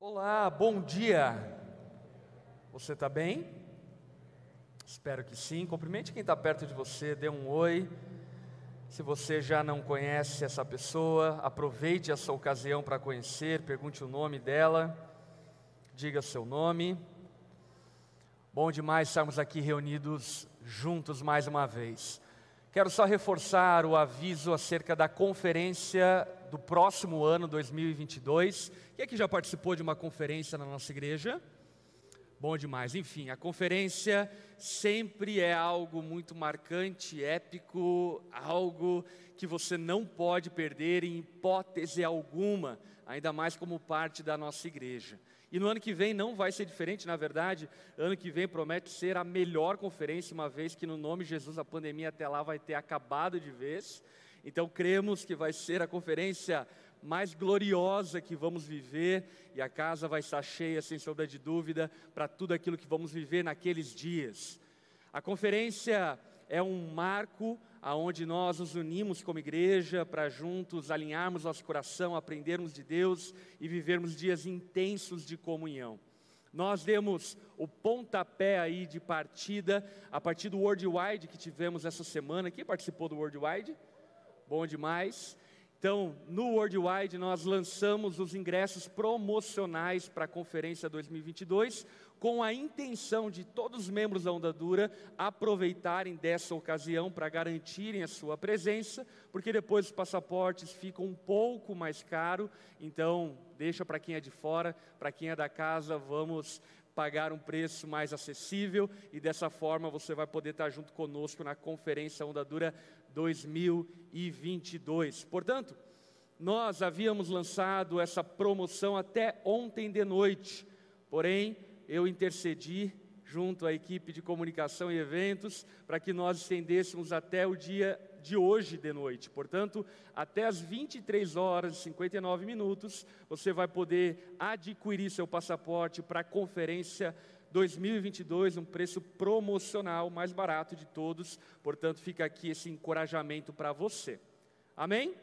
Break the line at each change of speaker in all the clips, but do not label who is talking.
Olá, bom dia. Você está bem? Espero que sim. Cumprimente quem está perto de você, dê um oi. Se você já não conhece essa pessoa, aproveite essa ocasião para conhecer, pergunte o nome dela, diga seu nome. Bom demais estarmos aqui reunidos juntos mais uma vez. Quero só reforçar o aviso acerca da conferência do próximo ano, 2022. Quem aqui já participou de uma conferência na nossa igreja? Bom demais. Enfim, a conferência sempre é algo muito marcante, épico, algo que você não pode perder em hipótese alguma, ainda mais como parte da nossa igreja. E no ano que vem não vai ser diferente, na verdade, ano que vem promete ser a melhor conferência, uma vez que no nome de Jesus a pandemia até lá vai ter acabado de vez. Então cremos que vai ser a conferência mais gloriosa que vamos viver e a casa vai estar cheia, sem sombra de dúvida, para tudo aquilo que vamos viver naqueles dias. A conferência é um marco aonde nós nos unimos como igreja para juntos alinharmos nosso coração, aprendermos de Deus e vivermos dias intensos de comunhão. Nós demos o pontapé aí de partida a partir do Worldwide que tivemos essa semana. Quem participou do Worldwide? Bom demais. Então, no Worldwide, nós lançamos os ingressos promocionais para a conferência 2022, com a intenção de todos os membros da Onda Dura aproveitarem dessa ocasião para garantirem a sua presença, porque depois os passaportes ficam um pouco mais caros, então deixa para quem é de fora, para quem é da casa, vamos pagar um preço mais acessível e dessa forma você vai poder estar junto conosco na conferência Onda Dura 2022. Portanto, nós havíamos lançado essa promoção até ontem de noite, porém, eu intercedi junto à equipe de comunicação e eventos para que nós estendêssemos até o dia de hoje de noite. Portanto, até as 23 horas e 59 minutos, você vai poder adquirir seu passaporte para a conferência 2022, um preço promocional mais barato de todos. Portanto, fica aqui esse encorajamento para você. Amém?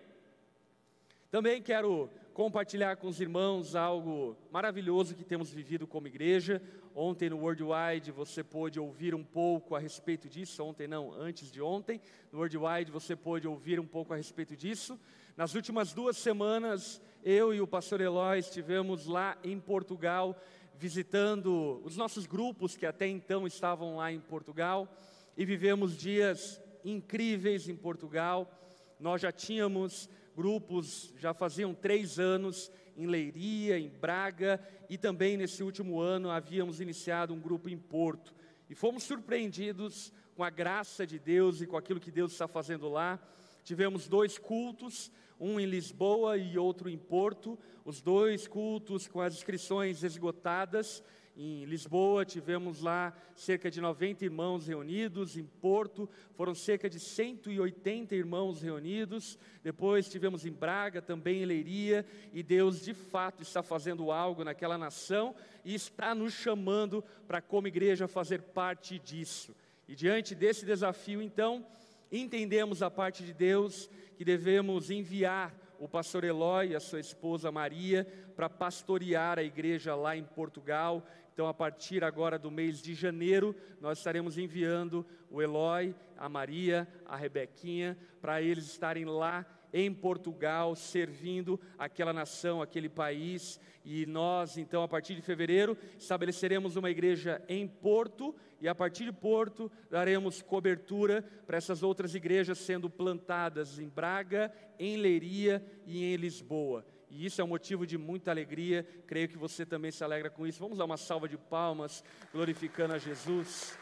Também quero compartilhar com os irmãos algo maravilhoso que temos vivido como igreja. Ontem no Worldwide você pôde ouvir um pouco a respeito disso. Ontem não, antes de ontem. No Worldwide você pôde ouvir um pouco a respeito disso. Nas últimas duas semanas, eu e o pastor Eloy estivemos lá em Portugal visitando os nossos grupos que até então estavam lá em Portugal e vivemos dias incríveis em Portugal. Nós já tínhamos grupos, já faziam três anos em Leiria, em Braga e também nesse último ano havíamos iniciado um grupo em Porto. E fomos surpreendidos com a graça de Deus e com aquilo que Deus está fazendo lá. Tivemos dois cultos um em Lisboa e outro em Porto, os dois cultos com as inscrições esgotadas. Em Lisboa tivemos lá cerca de 90 irmãos reunidos, em Porto foram cerca de 180 irmãos reunidos. Depois tivemos em Braga, também em Leiria, e Deus de fato está fazendo algo naquela nação e está nos chamando para como igreja fazer parte disso. E diante desse desafio, então, entendemos a parte de Deus que devemos enviar o pastor Eloy e a sua esposa Maria para pastorear a igreja lá em Portugal. Então, a partir agora do mês de janeiro, nós estaremos enviando o Eloy, a Maria, a Rebequinha, para eles estarem lá em Portugal, servindo aquela nação, aquele país. E nós, então, a partir de fevereiro, estabeleceremos uma igreja em Porto, e a partir de Porto, daremos cobertura para essas outras igrejas sendo plantadas em Braga, em Leiria e em Lisboa. E isso é um motivo de muita alegria, creio que você também se alegra com isso. Vamos dar uma salva de palmas, glorificando a Jesus.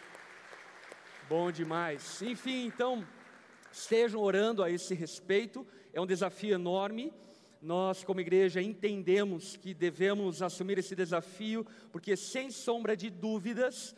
Bom demais. Enfim, então, estejam orando a esse respeito é um desafio enorme. Nós, como igreja, entendemos que devemos assumir esse desafio, porque, sem sombra de dúvidas,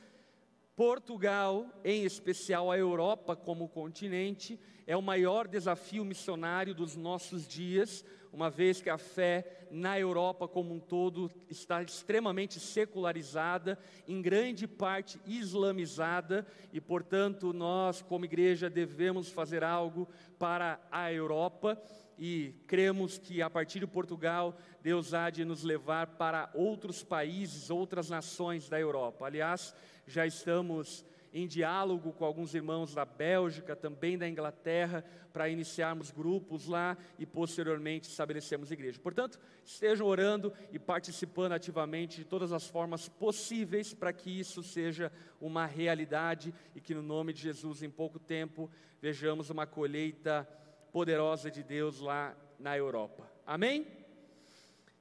Portugal, em especial a Europa como continente, é o maior desafio missionário dos nossos dias, uma vez que a fé na Europa como um todo está extremamente secularizada, em grande parte islamizada, e portanto nós, como igreja, devemos fazer algo para a Europa. e cremos que a partir de Portugal, Deus há de nos levar para outros países, outras nações da Europa. Aliás, já estamos em diálogo com alguns irmãos da Bélgica, também da Inglaterra, para iniciarmos grupos lá e posteriormente estabelecermos igreja. Portanto, estejam orando e participando ativamente de todas as formas possíveis para que isso seja uma realidade e que no nome de Jesus, em pouco tempo, vejamos uma colheita poderosa de Deus lá na Europa. Amém?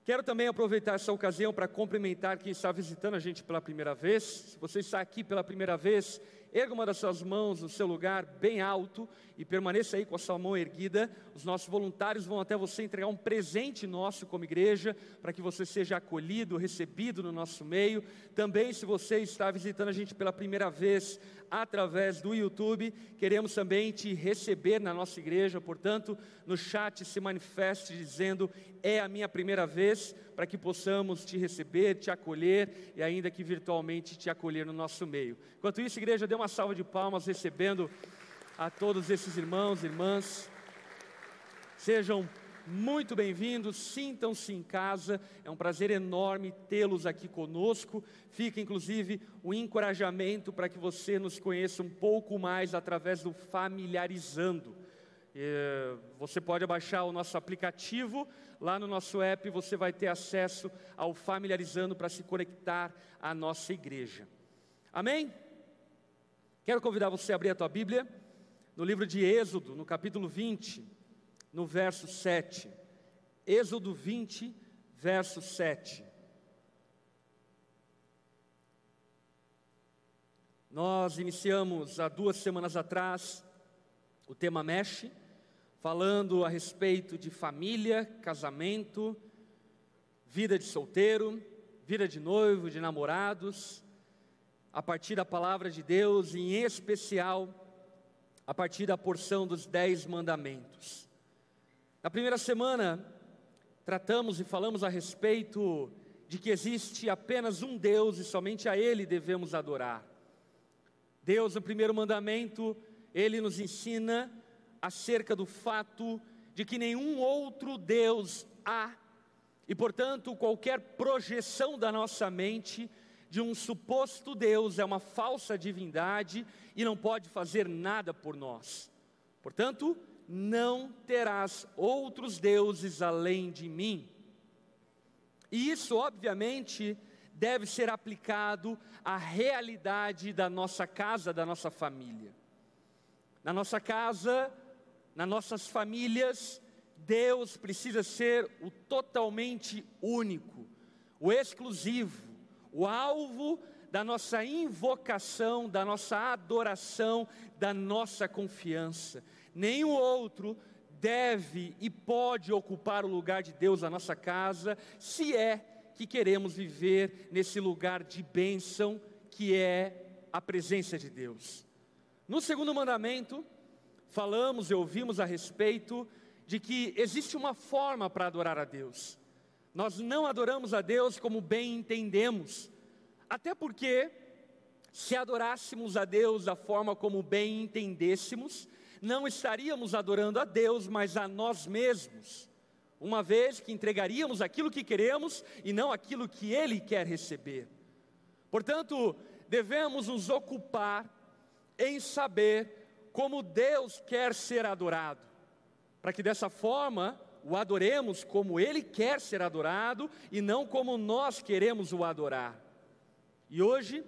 Quero também aproveitar essa ocasião para cumprimentar quem está visitando a gente pela primeira vez. Se você está aqui pela primeira vez, erga uma das suas mãos no seu lugar bem alto e permaneça aí com a sua mão erguida. Os nossos voluntários vão até você entregar um presente nosso como igreja, para que você seja acolhido, recebido no nosso meio. Também, se você está visitando a gente pela primeira vez através do YouTube, queremos também te receber na nossa igreja. Portanto, no chat se manifeste dizendo: é a minha primeira vez, para que possamos te receber, te acolher e ainda que virtualmente te acolher no nosso meio. Enquanto isso, igreja, dê uma salva de palmas recebendo a todos esses irmãos e irmãs. Sejam muito bem-vindos, sintam-se em casa, é um prazer enorme tê-los aqui conosco. Fica inclusive o um encorajamento para que você nos conheça um pouco mais através do Familiarizando. É, você pode baixar o nosso aplicativo, lá no nosso app você vai ter acesso ao Familiarizando para se conectar à nossa igreja. Amém? Quero convidar você a abrir a tua Bíblia no livro de Êxodo, no capítulo 20, no verso 7. Êxodo 20, verso 7. Nós iniciamos há duas semanas atrás o tema Mexe falando a respeito de família, casamento, vida de solteiro, vida de noivo, de namorados, a partir da palavra de Deus, em especial a partir da porção dos Dez Mandamentos. Na primeira semana, tratamos e falamos a respeito de que existe apenas um Deus e somente a Ele devemos adorar. Deus, no primeiro mandamento, Ele nos ensina acerca do fato de que nenhum outro Deus há, e portanto, qualquer projeção da nossa mente de um suposto Deus é uma falsa divindade e não pode fazer nada por nós. Portanto, não terás outros deuses além de mim. E isso, obviamente, deve ser aplicado à realidade da nossa casa, da nossa família. Na nossa casa, nas nossas famílias, Deus precisa ser o totalmente único, o exclusivo, o alvo da nossa invocação, da nossa adoração, da nossa confiança. Nenhum outro deve e pode ocupar o lugar de Deus na nossa casa, se é que queremos viver nesse lugar de bênção que é a presença de Deus. No segundo mandamento, falamos e ouvimos a respeito de que existe uma forma para adorar a Deus. Nós não adoramos a Deus como bem entendemos, até porque, se adorássemos a Deus da forma como bem entendêssemos, não estaríamos adorando a Deus, mas a nós mesmos, uma vez que entregaríamos aquilo que queremos e não aquilo que Ele quer receber. Portanto, devemos nos ocupar em saber como Deus quer ser adorado, para que dessa forma o adoremos como Ele quer ser adorado e não como nós queremos o adorar. E hoje,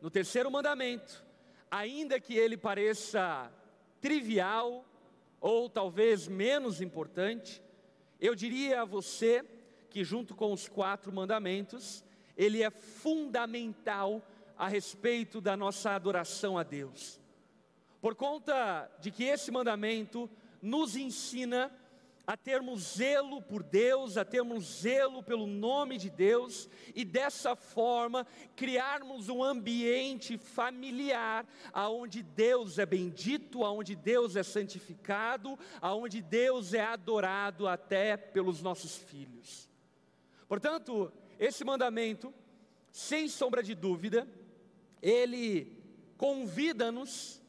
no terceiro mandamento, ainda que ele pareça trivial ou talvez menos importante, eu diria a você que, junto com os quatro mandamentos, ele é fundamental a respeito da nossa adoração a Deus. Por conta de que esse mandamento nos ensina a termos zelo por Deus, a termos zelo pelo nome de Deus e dessa forma criarmos um ambiente familiar aonde Deus é bendito, aonde Deus é santificado, aonde Deus é adorado até pelos nossos filhos. Portanto, esse mandamento, sem sombra de dúvida, ele convida-nos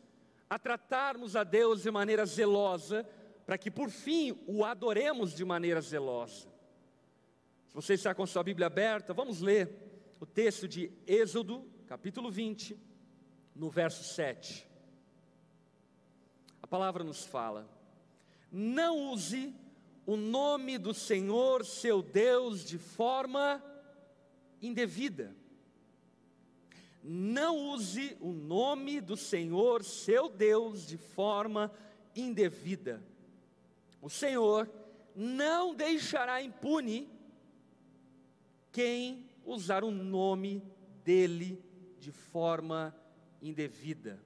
a tratarmos a Deus de maneira zelosa, para que por fim o adoremos de maneira zelosa. Se você está com sua Bíblia aberta, vamos ler o texto de Êxodo, capítulo 20, no verso 7. A palavra nos fala: Não use o nome do Senhor seu Deus de forma indevida. Não use o nome do Senhor seu Deus de forma indevida. O Senhor não deixará impune quem usar o nome dele de forma indevida.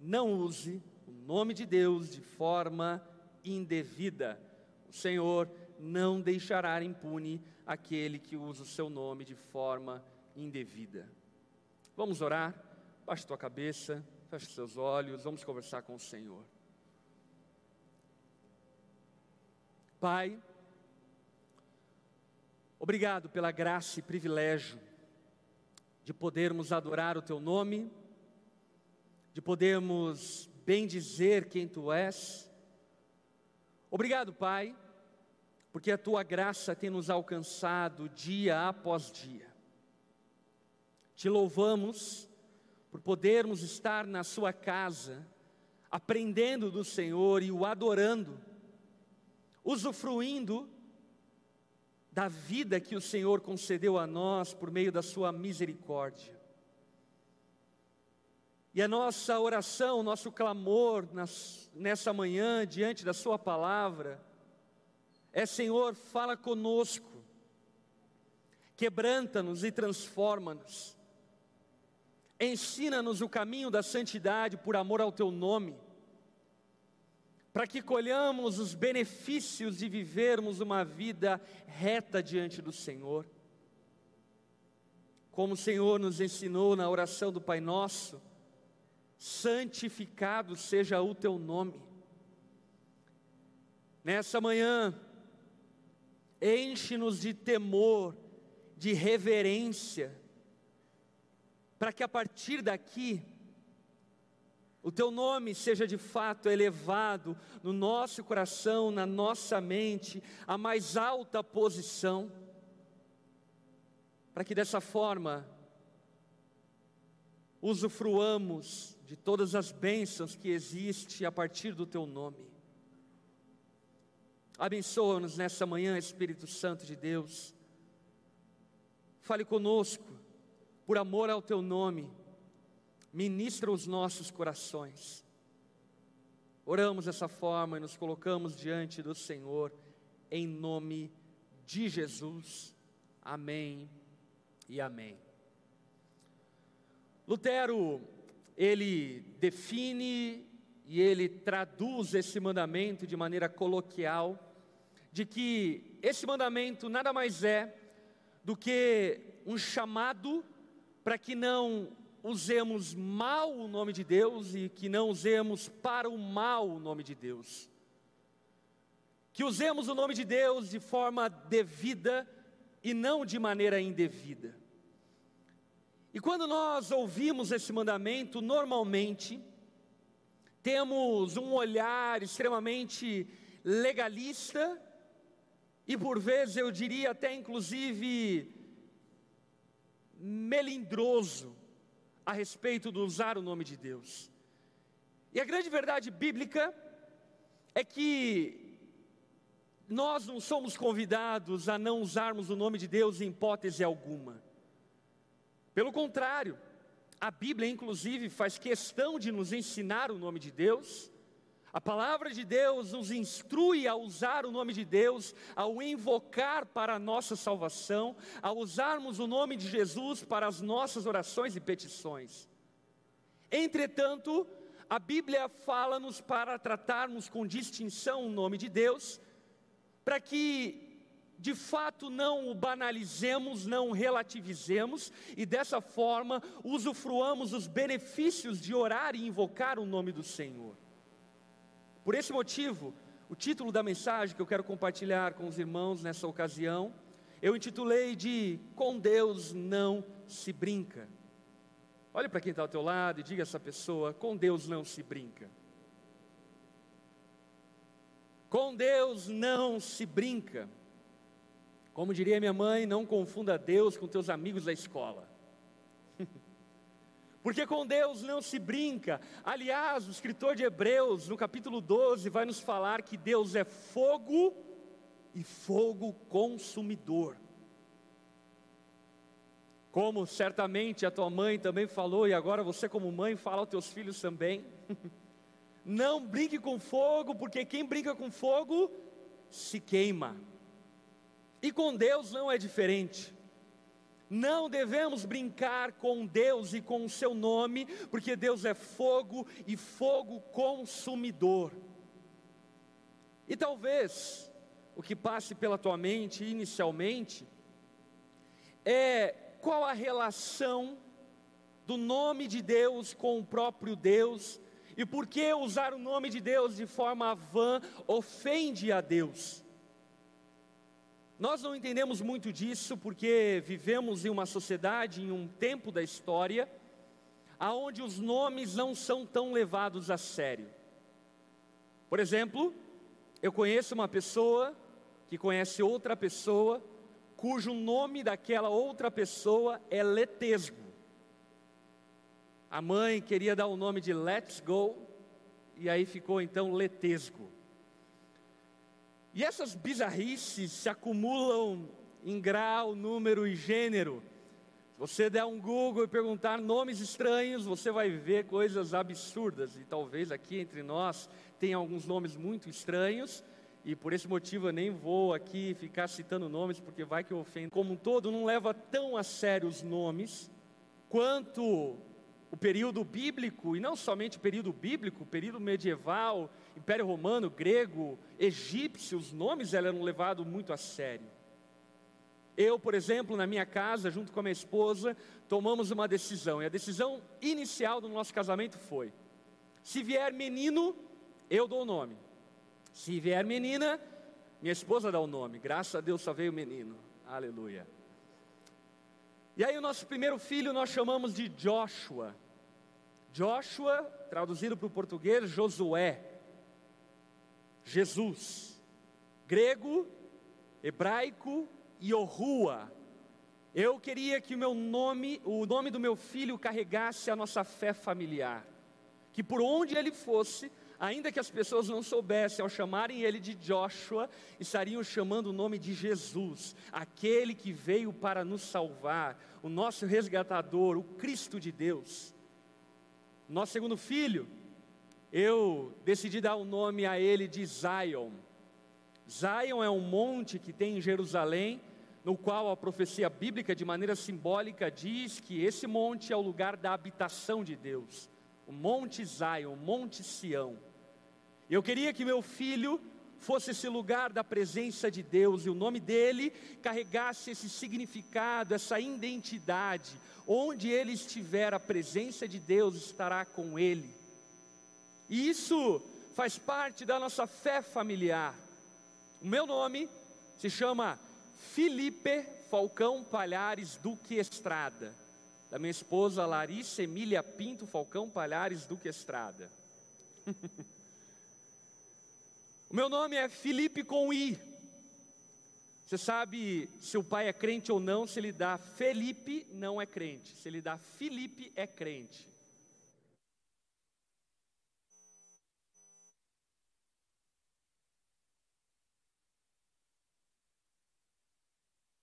Não use o nome de Deus de forma indevida. O Senhor não deixará impune aquele que usa o seu nome de forma indevida. Vamos orar? Baixe tua cabeça, feche seus olhos, vamos conversar com o Senhor. Pai, obrigado pela graça e privilégio de podermos adorar o Teu nome, de podermos bendizer quem Tu és. Obrigado, Pai, porque a tua graça tem nos alcançado dia após dia. Te louvamos por podermos estar na Sua casa, aprendendo do Senhor e o adorando, usufruindo da vida que o Senhor concedeu a nós por meio da Sua misericórdia. E a nossa oração, nosso clamor nas, nessa manhã, diante da Sua palavra, é: Senhor, fala conosco, quebranta-nos e transforma-nos, ensina-nos o caminho da santidade por amor ao Teu nome, para que colhamos os benefícios de vivermos uma vida reta diante do Senhor. Como o Senhor nos ensinou na oração do Pai Nosso, santificado seja o Teu nome. Nessa manhã, enche-nos de temor, de reverência, para que a partir daqui, o teu nome seja de fato elevado no nosso coração, na nossa mente, a mais alta posição, para que dessa forma usufruamos de todas as bênçãos que existem a partir do teu nome. Abençoa-nos nessa manhã, Espírito Santo de Deus. Fale conosco, por amor ao teu nome, ministra os nossos corações. Oramos dessa forma e nos colocamos diante do Senhor, em nome de Jesus. Amém e amém. Lutero, ele define e ele traduz esse mandamento de maneira coloquial de que esse mandamento nada mais é do que um chamado para que não usemos mal o nome de Deus e que não usemos para o mal o nome de Deus. Que usemos o nome de Deus de forma devida e não de maneira indevida. E quando nós ouvimos esse mandamento, normalmente temos um olhar extremamente legalista e por vezes eu diria até inclusive melindroso a respeito de usar o nome de Deus. E a grande verdade bíblica é que nós não somos convidados a não usarmos o nome de Deus em hipótese alguma. Pelo contrário, a Bíblia, inclusive, faz questão de nos ensinar o nome de Deus a palavra de Deus nos instrui a usar o nome de Deus, ao invocar para a nossa salvação, a usarmos o nome de Jesus para as nossas orações e petições. Entretanto, a Bíblia fala-nos para tratarmos com distinção o nome de Deus, para que de fato não o banalizemos, não o relativizemos e dessa forma usufruamos os benefícios de orar e invocar o nome do Senhor. Por esse motivo, o título da mensagem que eu quero compartilhar com os irmãos nessa ocasião, eu intitulei de Com Deus não se brinca. Olhe para quem está ao teu lado e diga a essa pessoa: Com Deus não se brinca. Com Deus não se brinca. Como diria minha mãe, não confunda Deus com teus amigos da escola. Porque com Deus não se brinca. Aliás, o escritor de Hebreus, no capítulo 12, vai nos falar que Deus é fogo e fogo consumidor. Como certamente a tua mãe também falou, e agora você, como mãe, fala aos teus filhos também. Não brinque com fogo, porque quem brinca com fogo se queima. E com Deus não é diferente. Não devemos brincar com Deus e com o seu nome, porque Deus é fogo e fogo consumidor. E talvez o que passe pela tua mente inicialmente é qual a relação do nome de Deus com o próprio Deus e por que usar o nome de Deus de forma vã ofende a Deus. Nós não entendemos muito disso porque vivemos em uma sociedade, em um tempo da história, aonde os nomes não são tão levados a sério. Por exemplo, eu conheço uma pessoa que conhece outra pessoa cujo nome daquela outra pessoa é Letesgo. A mãe queria dar o nome de Let's Go, e aí ficou então Letesgo. E essas bizarrices se acumulam em grau, número e gênero. Se você der um Google e perguntar nomes estranhos, você vai ver coisas absurdas. E talvez aqui entre nós tenha alguns nomes muito estranhos, e por esse motivo eu nem vou aqui ficar citando nomes, porque vai que ofendo. Como um todo, não leva tão a sério os nomes quanto o período bíblico, e não somente o período bíblico, o período medieval, Império Romano, grego, egípcio, os nomes eram levados muito a sério. Eu, por exemplo, na minha casa, junto com a minha esposa, tomamos uma decisão, e a decisão inicial do nosso casamento foi: se vier menino, eu dou o nome. Se vier menina, minha esposa dá o nome. Graças a Deus só veio menino. Aleluia. E aí o nosso primeiro filho nós chamamos de Joshua. Joshua, traduzido para o português, Josué. Jesus. Grego, hebraico, Yohua. Eu queria que o meu nome, o nome do meu filho carregasse a nossa fé familiar. Que por onde ele fosse, ainda que as pessoas não soubessem, ao chamarem ele de Joshua, estariam chamando o nome de Jesus, aquele que veio para nos salvar, o nosso resgatador, o Cristo de Deus. Nosso segundo filho, eu decidi dar o nome a ele de Zion. Zion é um monte que tem em Jerusalém, no qual a profecia bíblica, de maneira simbólica, diz que esse monte é o lugar da habitação de Deus. O Monte Zion, o Monte Sião. Eu queria que meu filho fosse esse lugar da presença de Deus e o nome dele carregasse esse significado, essa identidade. Onde ele estiver, a presença de Deus estará com ele. E isso faz parte da nossa fé familiar. O meu nome se chama Felipe Falcão Palhares Duque Estrada. Da minha esposa Larissa Emília Pinto Falcão Palhares Duque Estrada. O meu nome é Felipe com I. Você sabe se o pai é crente ou não, se ele dá Felipe, não é crente. Se ele dá Felipe, é crente.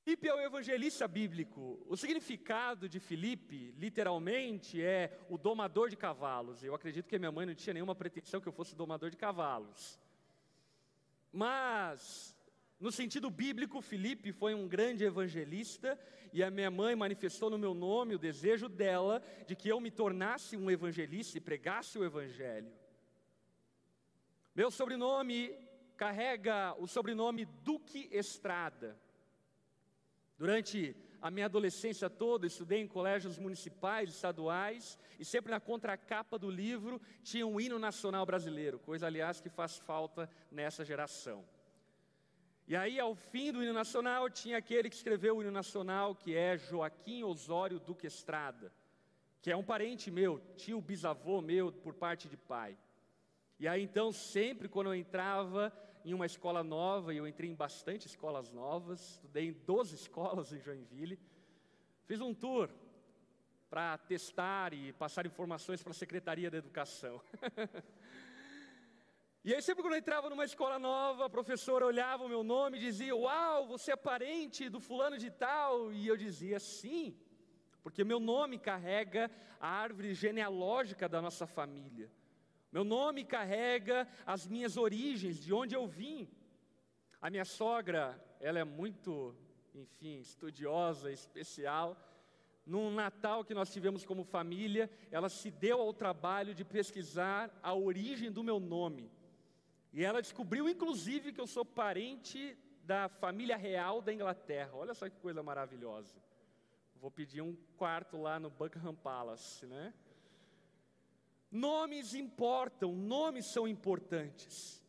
Filipe é o evangelista bíblico. O significado de Filipe, literalmente, é o domador de cavalos. Eu acredito que minha mãe não tinha nenhuma pretensão que eu fosse domador de cavalos. Mas, no sentido bíblico, Felipe foi um grande evangelista e a minha mãe manifestou no meu nome o desejo dela de que eu me tornasse um evangelista e pregasse o evangelho. Meu sobrenome carrega o sobrenome Duque Estrada. Durante a minha adolescência toda, estudei em colégios municipais, estaduais, e sempre na contracapa do livro tinha um hino nacional brasileiro, coisa, aliás, que faz falta nessa geração. E aí, ao fim do hino nacional, tinha aquele que escreveu o hino nacional, que é Joaquim Osório Duque Estrada, que é um parente meu, tio bisavô meu por parte de pai. E aí, então, sempre quando eu entrava em uma escola nova, e eu entrei em bastante escolas novas, estudei em 12 escolas em Joinville. Fiz um tour para testar e passar informações para a Secretaria da Educação. e aí, sempre quando eu entrava numa escola nova, a professora olhava o meu nome e dizia: Uau, você é parente do fulano de tal? E eu dizia: Sim, porque meu nome carrega a árvore genealógica da nossa família. Meu nome carrega as minhas origens, de onde eu vim. A minha sogra, ela é muito, enfim, estudiosa, especial. Num Natal que nós tivemos como família, ela se deu ao trabalho de pesquisar a origem do meu nome. E ela descobriu, inclusive, que eu sou parente da família real da Inglaterra. Olha só que coisa maravilhosa. Vou pedir um quarto lá no Buckingham Palace, né? Nomes importam, nomes são importantes.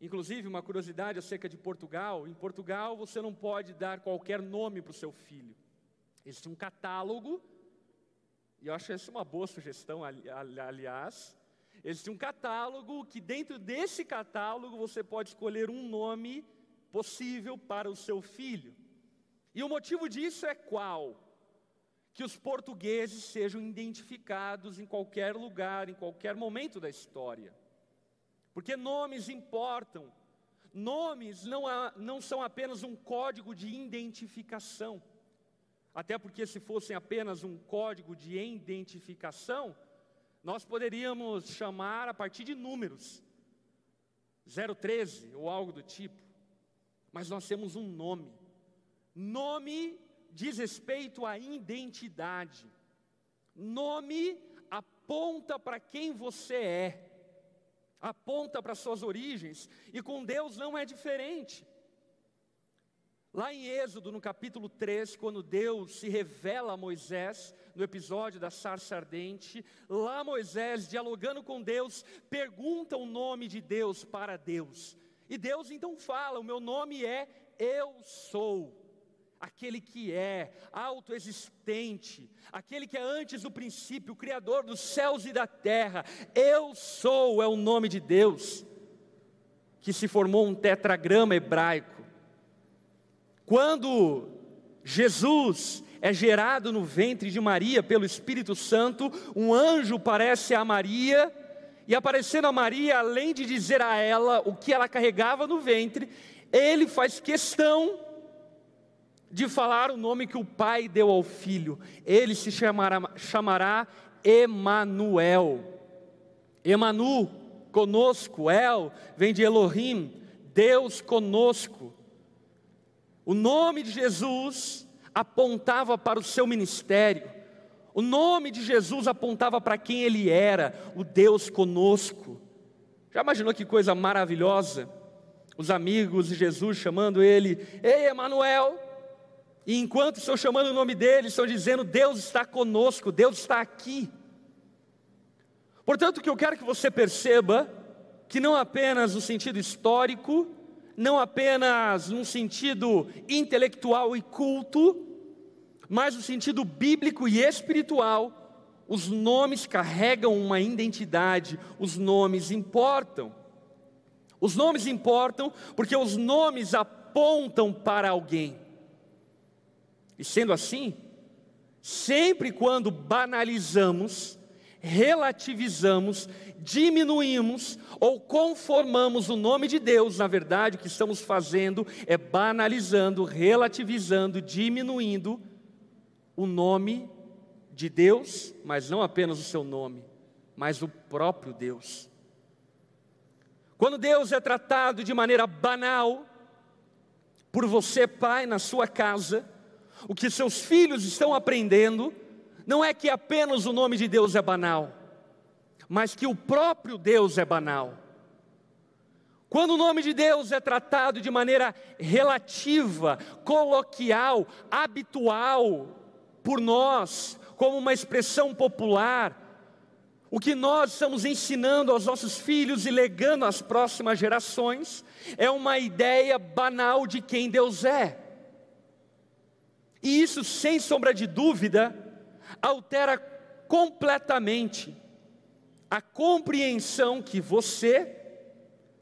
Inclusive, uma curiosidade acerca de Portugal: em Portugal você não pode dar qualquer nome para o seu filho. Existe um catálogo, e eu acho essa uma boa sugestão, aliás. Existe um catálogo que, dentro desse catálogo, você pode escolher um nome possível para o seu filho. E o motivo disso é qual? Que os portugueses sejam identificados em qualquer lugar, em qualquer momento da história. Porque nomes importam. Nomes não, há, não são apenas um código de identificação. Até porque, se fossem apenas um código de identificação, nós poderíamos chamar a partir de números 013 ou algo do tipo. Mas nós temos um nome. Nome diz respeito à identidade. Nome aponta para quem você é, aponta para suas origens, e com Deus não é diferente. Lá em Êxodo, no capítulo 3, quando Deus se revela a Moisés, no episódio da sarça ardente, lá Moisés, dialogando com Deus, pergunta o nome de Deus para Deus. E Deus então fala: O meu nome é Eu Sou aquele que é autoexistente, aquele que é antes do princípio, o Criador dos céus e da terra. Eu sou, é o nome de Deus, que se formou um tetragrama hebraico. Quando Jesus é gerado no ventre de Maria pelo Espírito Santo, um anjo parece a Maria, e aparecendo a Maria, além de dizer a ela o que ela carregava no ventre, ele faz questão de falar o nome que o pai deu ao filho. Ele se chamará, chamará Emanuel. Emanu, conosco, El, vem de Elohim, Deus conosco. O nome de Jesus apontava para o seu ministério. O nome de Jesus apontava para quem ele era, o Deus conosco. Já imaginou que coisa maravilhosa? Os amigos de Jesus chamando ele, Ei, Emanuel, e enquanto estão chamando o nome dele, estão dizendo: Deus está conosco, Deus está aqui. Portanto, o que eu quero que você perceba, que não apenas no sentido histórico, não apenas no sentido intelectual e culto, mas no sentido bíblico e espiritual, os nomes carregam uma identidade, os nomes importam. Os nomes importam porque os nomes apontam para alguém. E sendo assim, sempre quando banalizamos, relativizamos, diminuímos ou conformamos o nome de Deus, na verdade, o que estamos fazendo é banalizando, relativizando, diminuindo o nome de Deus, mas não apenas o seu nome, mas o próprio Deus. Quando Deus é tratado de maneira banal por você, pai, na sua casa, o que seus filhos estão aprendendo não é que apenas o nome de Deus é banal, mas que o próprio Deus é banal. Quando o nome de Deus é tratado de maneira relativa, coloquial, habitual por nós, como uma expressão popular, o que nós estamos ensinando aos nossos filhos e legando às próximas gerações é uma ideia banal de quem Deus é. E isso, sem sombra de dúvida, altera completamente a compreensão que você,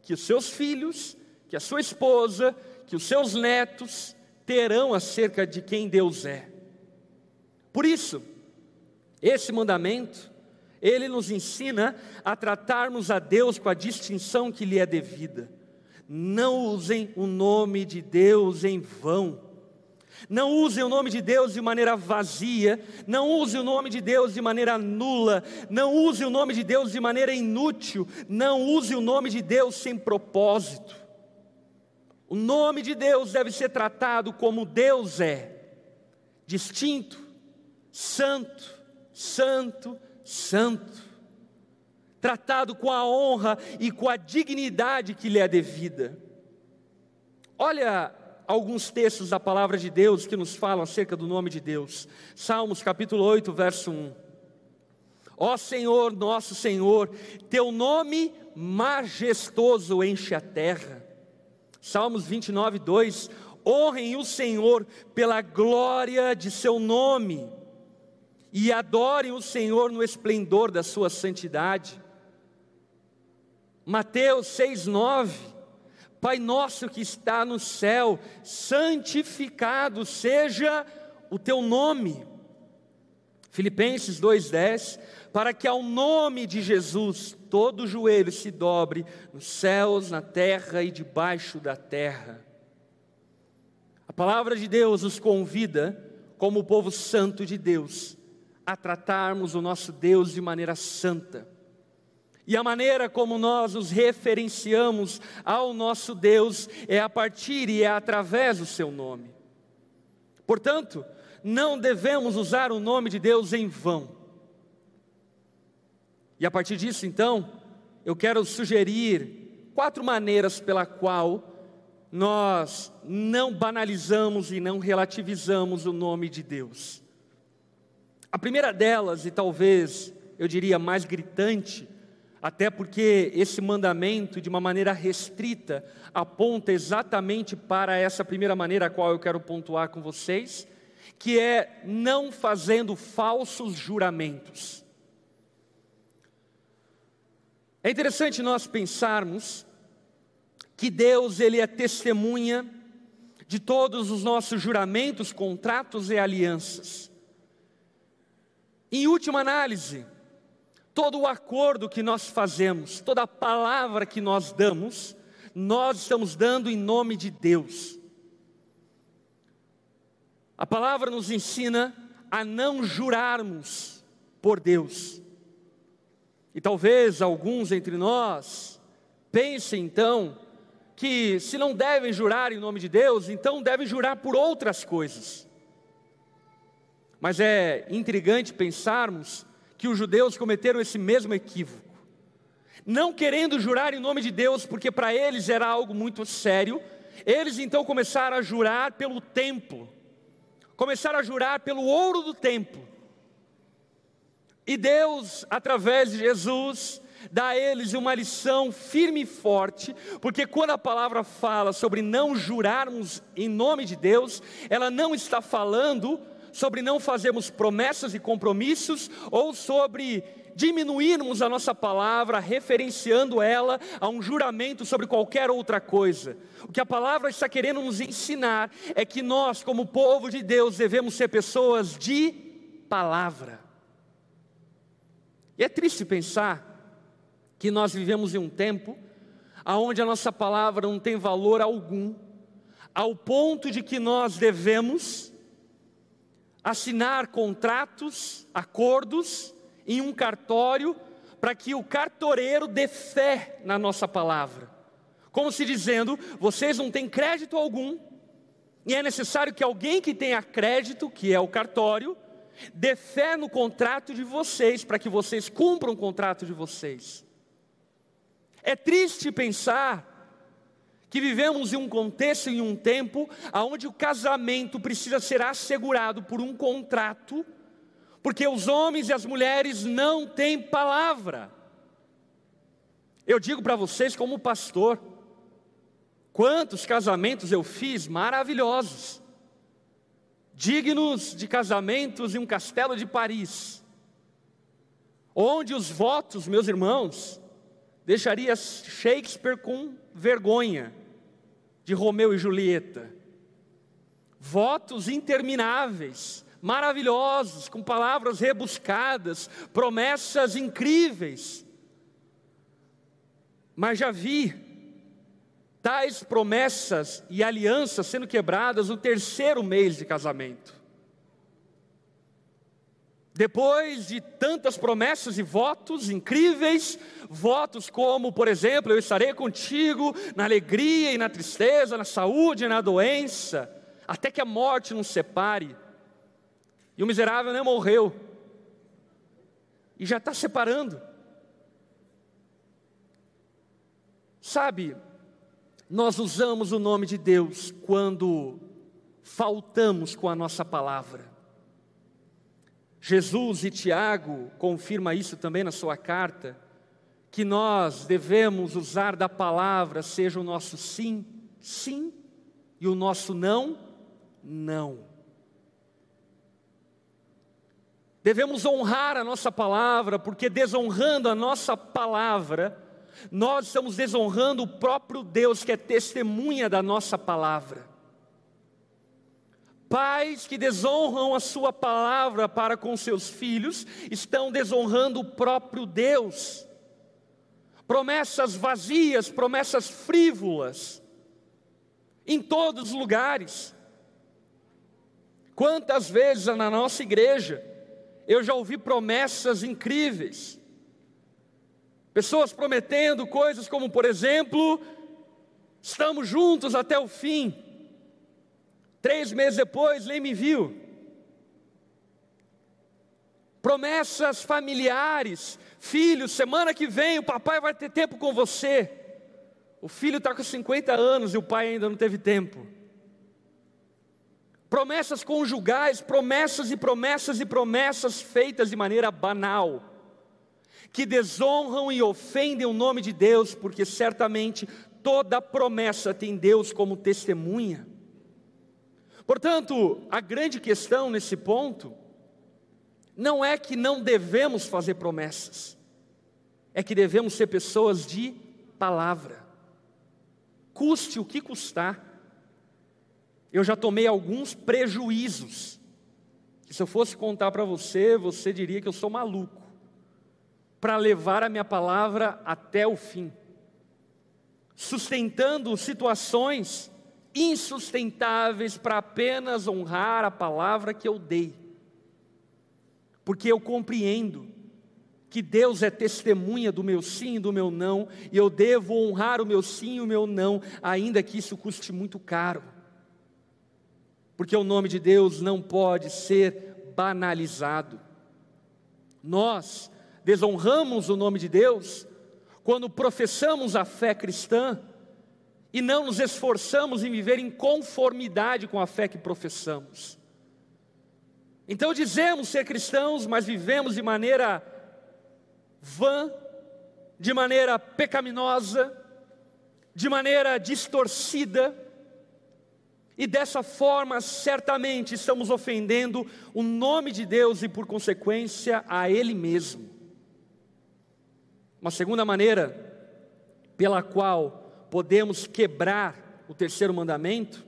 que os seus filhos, que a sua esposa, que os seus netos terão acerca de quem Deus é. Por isso, esse mandamento, ele nos ensina a tratarmos a Deus com a distinção que lhe é devida. Não usem o nome de Deus em vão. Não use o nome de Deus de maneira vazia, não use o nome de Deus de maneira nula, não use o nome de Deus de maneira inútil, não use o nome de Deus sem propósito. O nome de Deus deve ser tratado como Deus é, distinto, santo, santo, santo, tratado com a honra e com a dignidade que lhe é devida. Olha alguns textos da palavra de Deus que nos falam acerca do nome de Deus. Salmos capítulo 8, verso 1. Ó Senhor, nosso Senhor, teu nome majestoso enche a terra. Salmos 29, 2. Honrem o Senhor pela glória de seu nome e adorem o Senhor no esplendor da sua santidade. Mateus 6, 9. Pai nosso que está no céu, santificado seja o teu nome. Filipenses 2:10, para que ao nome de Jesus todo joelho se dobre nos céus, na terra e debaixo da terra. A palavra de Deus nos convida, como o povo santo de Deus, a tratarmos o nosso Deus de maneira santa e a maneira como nós nos referenciamos ao nosso Deus é a partir e é através do seu nome. Portanto, não devemos usar o nome de Deus em vão. E a partir disso, então, eu quero sugerir quatro maneiras pela qual nós não banalizamos e não relativizamos o nome de Deus. A primeira delas, e talvez eu diria mais gritante, até porque esse mandamento, de uma maneira restrita, aponta exatamente para essa primeira maneira a qual eu quero pontuar com vocês, que é não fazendo falsos juramentos. É interessante nós pensarmos que Deus ele é testemunha de todos os nossos juramentos, contratos e alianças. Em última análise, todo o acordo que nós fazemos, toda a palavra que nós damos, nós estamos dando em nome de Deus. A palavra nos ensina a não jurarmos por Deus. E talvez alguns entre nós pensem então que se não devem jurar em nome de Deus, então devem jurar por outras coisas. Mas é intrigante pensarmos que os judeus cometeram esse mesmo equívoco. Não querendo jurar em nome de Deus, porque para eles era algo muito sério, eles então começaram a jurar pelo templo, começaram a jurar pelo ouro do templo. E Deus, através de Jesus, dá a eles uma lição firme e forte, porque quando a palavra fala sobre não jurarmos em nome de Deus, ela não está falando sobre não fazermos promessas e compromissos, ou sobre diminuirmos a nossa palavra, referenciando ela a um juramento sobre qualquer outra coisa. O que a palavra está querendo nos ensinar é que nós, como povo de Deus, devemos ser pessoas de palavra. E é triste pensar que nós vivemos em um tempo onde a nossa palavra não tem valor algum, ao ponto de que nós devemos assinar contratos, acordos em um cartório para que o cartoreiro dê fé na nossa palavra. Como se dizendo, vocês não têm crédito algum, e é necessário que alguém que tenha crédito, que é o cartório, dê fé no contrato de vocês, para que vocês cumpram o contrato de vocês. É triste pensar que vivemos em um contexto, em um tempo, onde o casamento precisa ser assegurado por um contrato, porque os homens e as mulheres não têm palavra. Eu digo para vocês, como pastor, quantos casamentos eu fiz maravilhosos, dignos de casamentos em um castelo de Paris, onde os votos, meus irmãos, deixaria Shakespeare com vergonha de Romeu e Julieta. Votos intermináveis, maravilhosos, com palavras rebuscadas, promessas incríveis. Mas já vi tais promessas e alianças sendo quebradas no terceiro mês de casamento. Depois de tantas promessas e votos incríveis, votos como, por exemplo, eu estarei contigo na alegria e na tristeza, na saúde e na doença, até que a morte nos separe. E o miserável nem morreu, e já está separando. Sabe, nós usamos o nome de Deus quando faltamos com a nossa palavra. Jesus e Tiago confirma isso também na sua carta, que nós devemos usar da palavra, seja o nosso sim, sim, e o nosso não, não. Devemos honrar a nossa palavra, porque desonrando a nossa palavra, nós estamos desonrando o próprio Deus que é testemunha da nossa palavra. Pais que desonram a sua palavra para com seus filhos estão desonrando o próprio Deus. Promessas vazias, promessas frívolas, em todos os lugares. Quantas vezes na nossa igreja eu já ouvi promessas incríveis, pessoas prometendo coisas como, por exemplo, estamos juntos até o fim. Três meses depois, nem me viu. Promessas familiares, filhos, semana que vem o papai vai ter tempo com você. O filho está com 50 anos e o pai ainda não teve tempo. Promessas conjugais, promessas e promessas e promessas feitas de maneira banal, que desonram e ofendem o nome de Deus, porque certamente toda promessa tem Deus como testemunha. Portanto, a grande questão nesse ponto não é que não devemos fazer promessas, é que devemos ser pessoas de palavra, custe o que custar. Eu já tomei alguns prejuízos, que se eu fosse contar para você, você diria que eu sou maluco, para levar a minha palavra até o fim, sustentando situações insustentáveis para apenas honrar a palavra que eu dei. Porque eu compreendo que Deus é testemunha do meu sim e do meu não, e eu devo honrar o meu sim e o meu não, ainda que isso custe muito caro. Porque o nome de Deus não pode ser banalizado. Nós desonramos o nome de Deus quando professamos a fé cristã e não nos esforçamos em viver em conformidade com a fé que professamos. Então dizemos ser cristãos, mas vivemos de maneira vã, de maneira pecaminosa, de maneira distorcida, e dessa forma certamente estamos ofendendo o nome de Deus e, por consequência, a Ele mesmo. Uma segunda maneira pela qual podemos quebrar o terceiro mandamento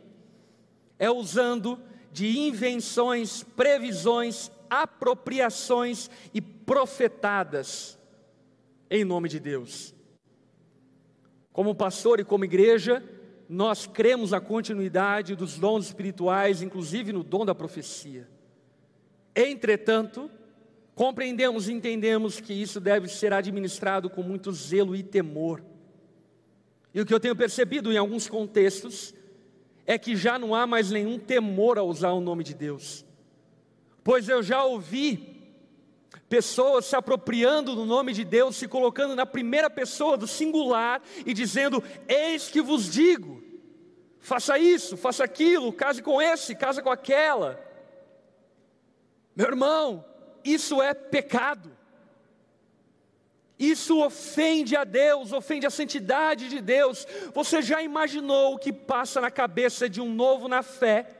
é usando de invenções, previsões, apropriações e profetadas em nome de Deus. Como pastor e como igreja, nós cremos a continuidade dos dons espirituais, inclusive no dom da profecia. Entretanto, compreendemos e entendemos que isso deve ser administrado com muito zelo e temor. E o que eu tenho percebido em alguns contextos é que já não há mais nenhum temor a usar o nome de Deus, pois eu já ouvi pessoas se apropriando do nome de Deus, se colocando na primeira pessoa do singular e dizendo: Eis que vos digo, faça isso, faça aquilo, case com esse, case com aquela. Meu irmão, isso é pecado. Isso ofende a Deus, ofende a santidade de Deus. Você já imaginou o que passa na cabeça de um novo na fé?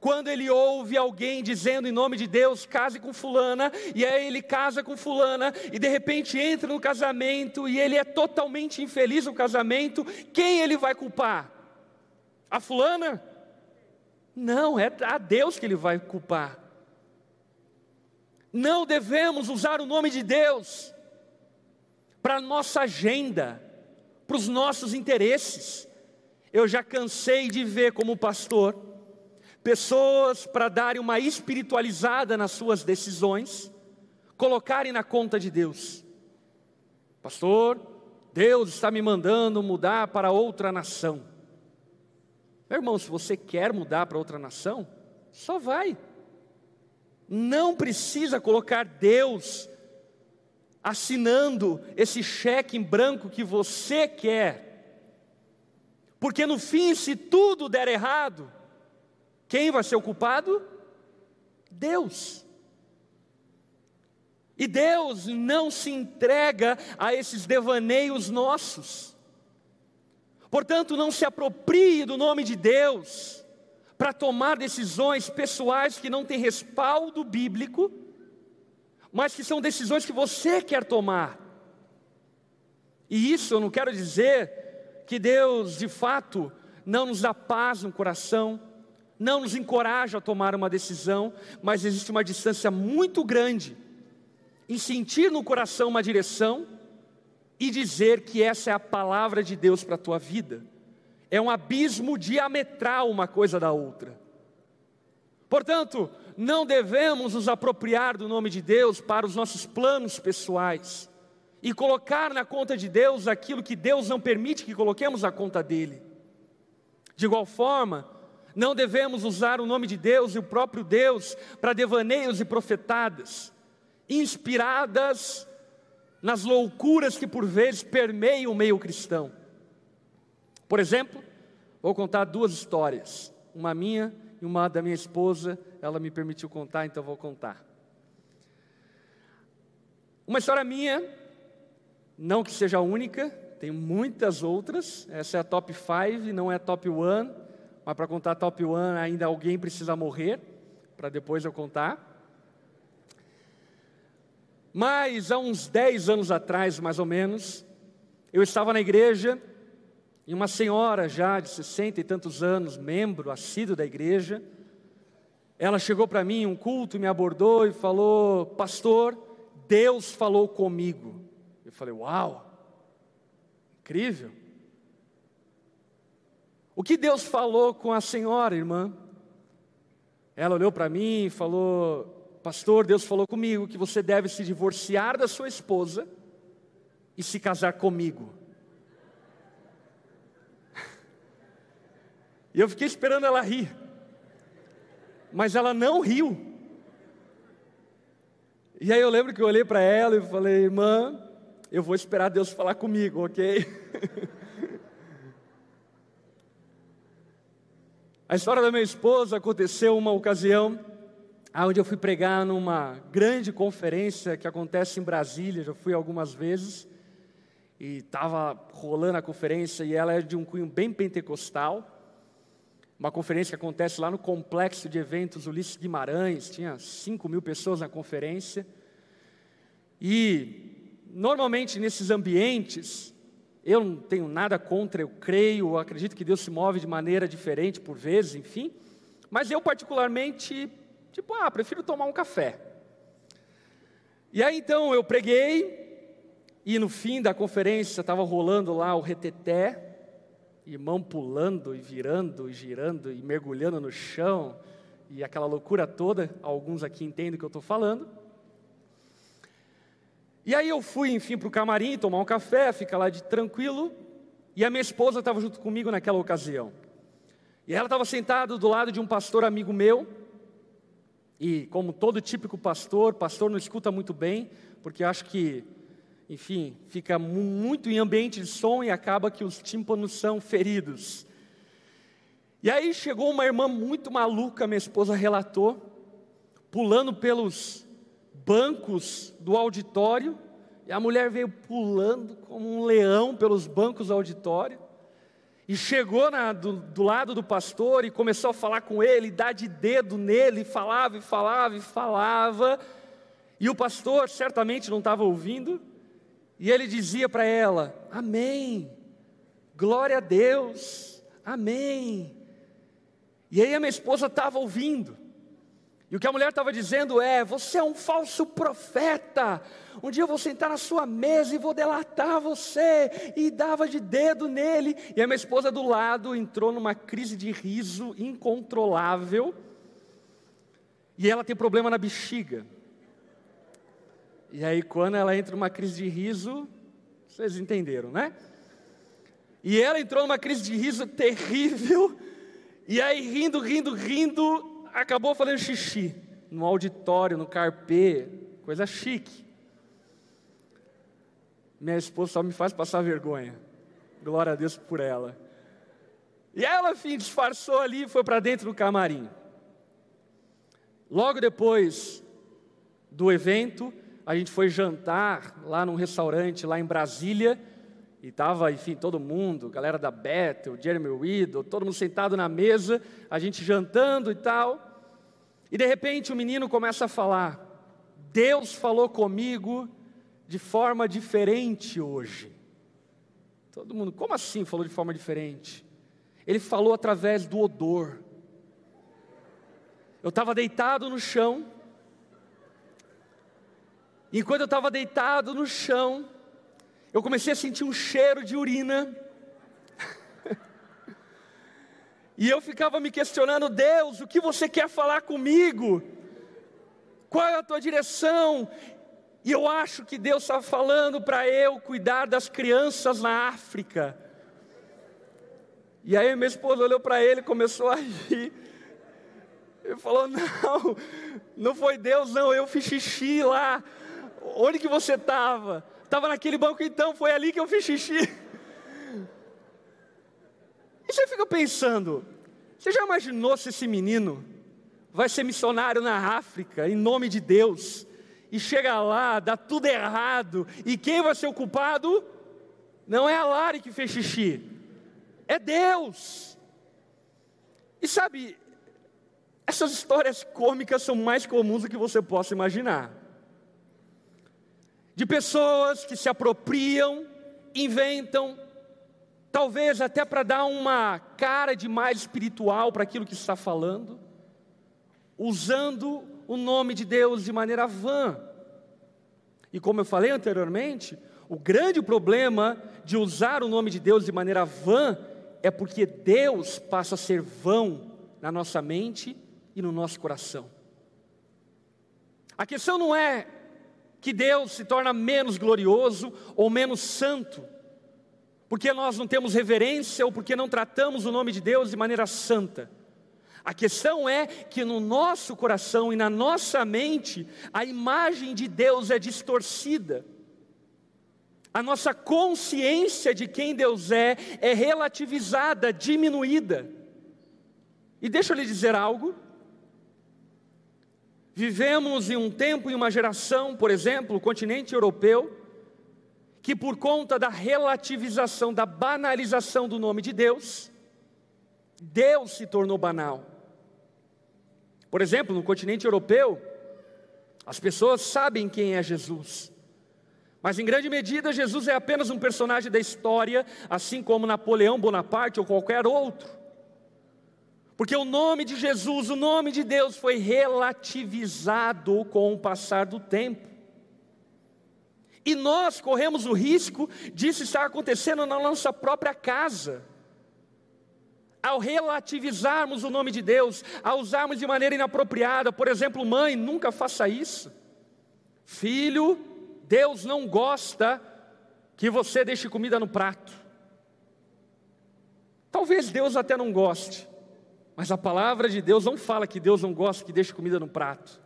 quando ele ouve alguém dizendo em nome de Deus, case com fulana, e aí ele casa com fulana, e de repente entra no casamento e ele é totalmente infeliz no casamento, quem ele vai culpar? A fulana? Não, é a Deus que ele vai culpar. Não devemos usar o nome de Deus para a nossa agenda, para os nossos interesses. Eu já cansei de ver como pastor pessoas para darem uma espiritualizada nas suas decisões, colocarem na conta de Deus. Pastor, Deus está me mandando mudar para outra nação. Meu irmão, se você quer mudar para outra nação, só vai. Não precisa colocar Deus assinando esse cheque em branco que você quer. Porque no fim, se tudo der errado, quem vai ser o culpado? Deus. E Deus não se entrega a esses devaneios nossos. Portanto, não se aproprie do nome de Deus para tomar decisões pessoais que não têm respaldo bíblico, mas que são decisões que você quer tomar. E isso eu não quero dizer que Deus, de fato, não nos dá paz no coração, não nos encoraja a tomar uma decisão, mas existe uma distância muito grande em sentir no coração uma direção e dizer que essa é a palavra de Deus para a tua vida. É um abismo diametral uma coisa da outra. Portanto, não devemos nos apropriar do nome de Deus para os nossos planos pessoais e colocar na conta de Deus aquilo que Deus não permite que coloquemos na conta dele. De igual forma, não devemos usar o nome de Deus e o próprio Deus para devaneios e profetadas, inspiradas nas loucuras que por vezes permeiam o meio cristão. Por exemplo, vou contar duas histórias, uma minha e uma da minha esposa, ela me permitiu contar, então vou contar. Uma história minha, não que seja a única, tem muitas outras, essa é a top 5, não é a top 1, mas para contar top one ainda alguém precisa morrer, para depois eu contar. Mas há uns 10 anos atrás, mais ou menos, eu estava na igreja e uma senhora já de 60 e tantos anos, membro assíduo da igreja, ela chegou para mim em um culto, me abordou e falou: Pastor, Deus falou comigo. Eu falei: Uau, incrível. O que Deus falou com a senhora, irmã? Ela olhou para mim e falou: Pastor, Deus falou comigo que você deve se divorciar da sua esposa e se casar comigo. E eu fiquei esperando ela rir, mas ela não riu. E aí eu lembro que eu olhei para ela e falei: Irmã, eu vou esperar Deus falar comigo, ok? A história da minha esposa aconteceu uma ocasião onde eu fui pregar numa grande conferência que acontece em Brasília, já fui algumas vezes, e estava rolando a conferência, e ela é de um cunho bem pentecostal, uma conferência que acontece lá no complexo de eventos Ulisses Guimarães, tinha 5 mil pessoas na conferência, e normalmente nesses ambientes, eu não tenho nada contra, eu creio, eu acredito que Deus se move de maneira diferente por vezes, enfim. Mas eu, particularmente, tipo, ah, prefiro tomar um café. E aí então eu preguei, e no fim da conferência estava rolando lá o reteté, irmão pulando e virando e girando e mergulhando no chão, e aquela loucura toda, alguns aqui entendem o que eu estou falando. E aí eu fui, enfim, para o camarim tomar um café, ficar lá de tranquilo, e a minha esposa estava junto comigo naquela ocasião. E ela estava sentada do lado de um pastor amigo meu, e como todo típico pastor, pastor não escuta muito bem, porque acho que, enfim, fica muito em ambiente de som e acaba que os tímpanos são feridos. E aí chegou uma irmã muito maluca, minha esposa relatou, pulando pelos bancos do auditório, e a mulher veio pulando como um leão pelos bancos do auditório. E chegou na, do, do, lado do pastor e começou a falar com ele, dar de dedo nele, falava e falava e falava. E o pastor certamente não estava ouvindo, e ele dizia para ela: Amém, glória a Deus, Amém. E aí a minha esposa estava ouvindo, e o que a mulher estava dizendo é: Você é um falso profeta. Um dia eu vou sentar na sua mesa e vou delatar você. E dava de dedo nele. E a minha esposa do lado entrou numa crise de riso incontrolável. E ela tem problema na bexiga. E aí, quando ela entra numa crise de riso, vocês entenderam, né? E ela entrou numa crise de riso terrível. E aí, rindo, rindo, rindo, acabou fazendo xixi no auditório, no carpê, coisa chique. Minha esposa só me faz passar vergonha. Glória a Deus por ela. E ela, enfim, disfarçou ali e foi para dentro do camarim. Logo depois do evento, a gente foi jantar lá num restaurante lá em Brasília. E estava, enfim, todo mundo, galera da Bethel, Jeremy Riddle, todo mundo sentado na mesa, a gente jantando e tal. E de repente o menino começa a falar: Deus falou comigo de forma diferente hoje. Todo mundo, como assim falou de forma diferente? Ele falou através do odor. Eu estava deitado no chão. Enquanto eu estava deitado no chão, eu comecei a sentir um cheiro de urina. e eu ficava me questionando: Deus, o que você quer falar comigo? Qual é a tua direção? E eu acho que Deus está falando para eu cuidar das crianças na África. E aí minha esposa olhou para ele e começou a rir. Ele falou: Não, não foi Deus, não, eu fiz xixi lá. Onde que você estava? Estava naquele banco então, foi ali que eu fiz xixi. E você fica pensando, você já imaginou se esse menino vai ser missionário na África, em nome de Deus, e chega lá, dá tudo errado, e quem vai ser o culpado? Não é a Lari que fez xixi, é Deus. E sabe, essas histórias cômicas são mais comuns do que você possa imaginar de pessoas que se apropriam, inventam, talvez até para dar uma cara de mais espiritual para aquilo que está falando, usando o nome de Deus de maneira vã. E como eu falei anteriormente, o grande problema de usar o nome de Deus de maneira vã é porque Deus passa a ser vão na nossa mente e no nosso coração. A questão não é que Deus se torna menos glorioso ou menos santo, porque nós não temos reverência ou porque não tratamos o nome de Deus de maneira santa. A questão é que no nosso coração e na nossa mente, a imagem de Deus é distorcida. A nossa consciência de quem Deus é é relativizada, diminuída. E deixa eu lhe dizer algo: Vivemos em um tempo e uma geração, por exemplo, o continente europeu, que por conta da relativização, da banalização do nome de Deus, Deus se tornou banal. Por exemplo, no continente europeu, as pessoas sabem quem é Jesus. Mas em grande medida, Jesus é apenas um personagem da história, assim como Napoleão Bonaparte ou qualquer outro. Porque o nome de Jesus, o nome de Deus foi relativizado com o passar do tempo. E nós corremos o risco disso estar acontecendo na nossa própria casa. Ao relativizarmos o nome de Deus, ao usarmos de maneira inapropriada, por exemplo, mãe, nunca faça isso. Filho, Deus não gosta que você deixe comida no prato. Talvez Deus até não goste, mas a palavra de Deus não fala que Deus não gosta que deixe comida no prato.